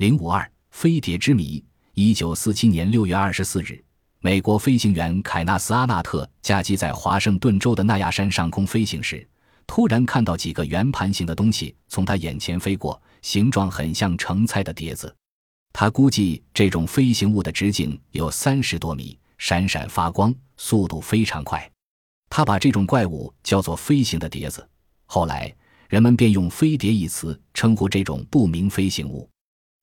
零五二飞碟之谜。一九四七年六月二十四日，美国飞行员凯纳斯·阿纳特驾机在华盛顿州的纳亚山上空飞行时，突然看到几个圆盘形的东西从他眼前飞过，形状很像成菜的碟子。他估计这种飞行物的直径有三十多米，闪闪发光，速度非常快。他把这种怪物叫做“飞行的碟子”。后来，人们便用“飞碟”一词称呼这种不明飞行物。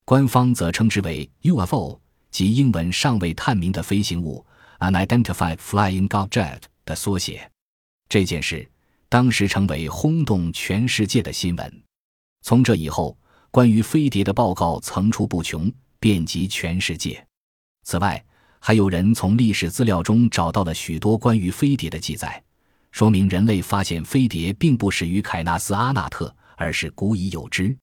官方则称之为 UFO，即英文尚未探明的飞行物 （Unidentified Flying Object） 的缩写。这件事当时成为轰动全世界的新闻。从这以后，关于飞碟的报告层出不穷，遍及全世界。此外，还有人从历史资料中找到了许多关于飞碟的记载，说明人类发现飞碟并不始于凯纳斯·阿纳特，而是古已有之。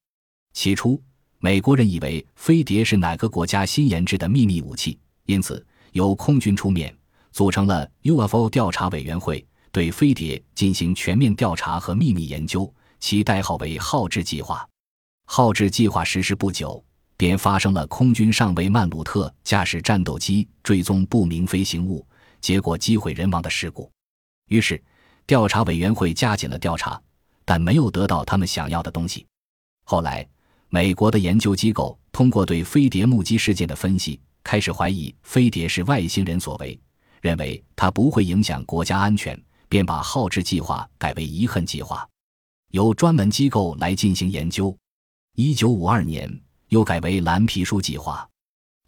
起初。美国人以为飞碟是哪个国家新研制的秘密武器，因此由空军出面组成了 UFO 调查委员会，对飞碟进行全面调查和秘密研究，其代号为“浩志计划”。浩志计划实施不久，便发生了空军上尉曼鲁特驾驶战斗机追踪不明飞行物，结果机毁人亡的事故。于是，调查委员会加紧了调查，但没有得到他们想要的东西。后来。美国的研究机构通过对飞碟目击事件的分析，开始怀疑飞碟是外星人所为，认为它不会影响国家安全，便把浩志计划改为遗恨计划，由专门机构来进行研究。一九五二年又改为蓝皮书计划。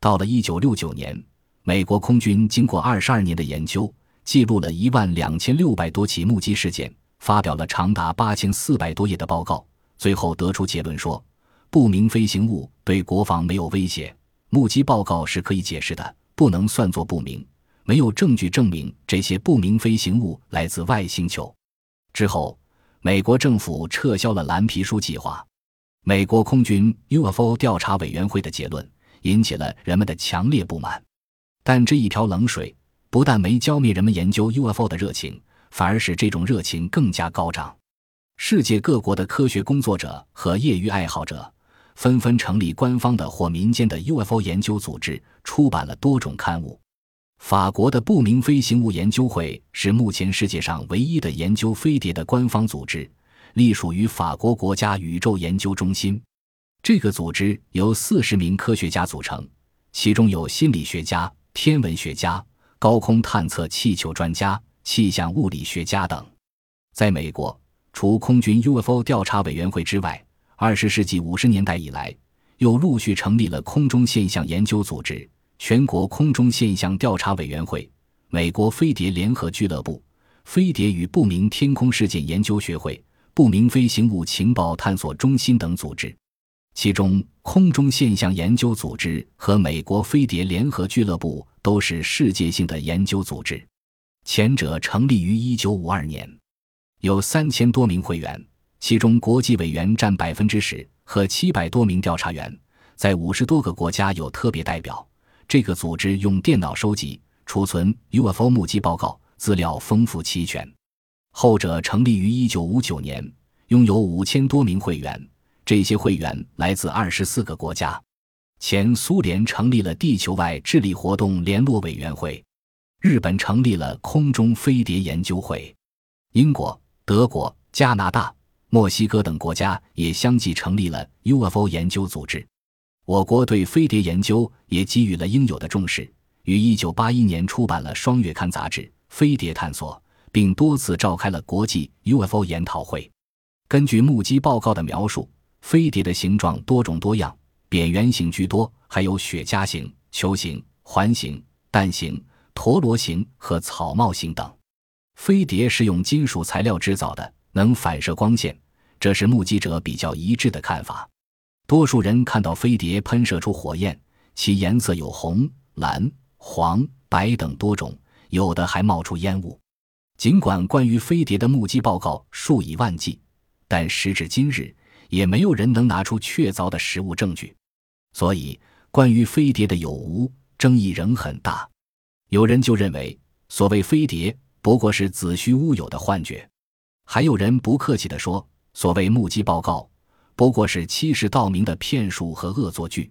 到了一九六九年，美国空军经过二十二年的研究，记录了一万两千六百多起目击事件，发表了长达八千四百多页的报告，最后得出结论说。不明飞行物对国防没有威胁，目击报告是可以解释的，不能算作不明。没有证据证明这些不明飞行物来自外星球。之后，美国政府撤销了蓝皮书计划。美国空军 UFO 调查委员会的结论引起了人们的强烈不满，但这一瓢冷水不但没浇灭人们研究 UFO 的热情，反而使这种热情更加高涨。世界各国的科学工作者和业余爱好者。纷纷成立官方的或民间的 UFO 研究组织，出版了多种刊物。法国的不明飞行物研究会是目前世界上唯一的研究飞碟的官方组织，隶属于法国国家宇宙研究中心。这个组织由四十名科学家组成，其中有心理学家、天文学家、高空探测气球专家、气象物理学家等。在美国，除空军 UFO 调查委员会之外，二十世纪五十年代以来，又陆续成立了空中现象研究组织、全国空中现象调查委员会、美国飞碟联合俱乐部、飞碟与不明天空事件研究学会、不明飞行物情报探索中心等组织。其中，空中现象研究组织和美国飞碟联合俱乐部都是世界性的研究组织。前者成立于一九五二年，有三千多名会员。其中，国际委员占百分之十，和七百多名调查员，在五十多个国家有特别代表。这个组织用电脑收集、储存 UFO 目击报告，资料丰富齐全。后者成立于一九五九年，拥有五千多名会员，这些会员来自二十四个国家。前苏联成立了地球外智力活动联络委员会，日本成立了空中飞碟研究会，英国、德国、加拿大。墨西哥等国家也相继成立了 UFO 研究组织，我国对飞碟研究也给予了应有的重视，于1981年出版了双月刊杂志《飞碟探索》，并多次召开了国际 UFO 研讨会。根据目击报告的描述，飞碟的形状多种多样，扁圆形居多，还有雪茄形、球形、环形、蛋形、陀螺形和草帽形等。飞碟是用金属材料制造的。能反射光线，这是目击者比较一致的看法。多数人看到飞碟喷射出火焰，其颜色有红、蓝、黄、白等多种，有的还冒出烟雾。尽管关于飞碟的目击报告数以万计，但时至今日，也没有人能拿出确凿的实物证据。所以，关于飞碟的有无争议仍很大。有人就认为，所谓飞碟不过是子虚乌有的幻觉。还有人不客气地说：“所谓目击报告，不过是欺世盗名的骗术和恶作剧。”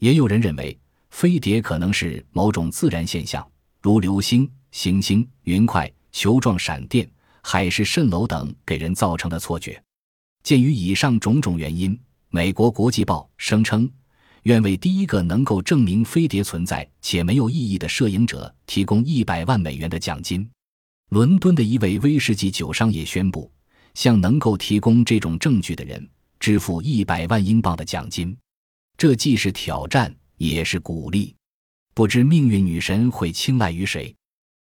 也有人认为，飞碟可能是某种自然现象，如流星、行星、云块、球状闪电、海市蜃楼等给人造成的错觉。鉴于以上种种原因，美国国际报声称，愿为第一个能够证明飞碟存在且没有异议的摄影者提供一百万美元的奖金。伦敦的一位威士忌酒商也宣布，向能够提供这种证据的人支付一百万英镑的奖金。这既是挑战，也是鼓励。不知命运女神会青睐于谁？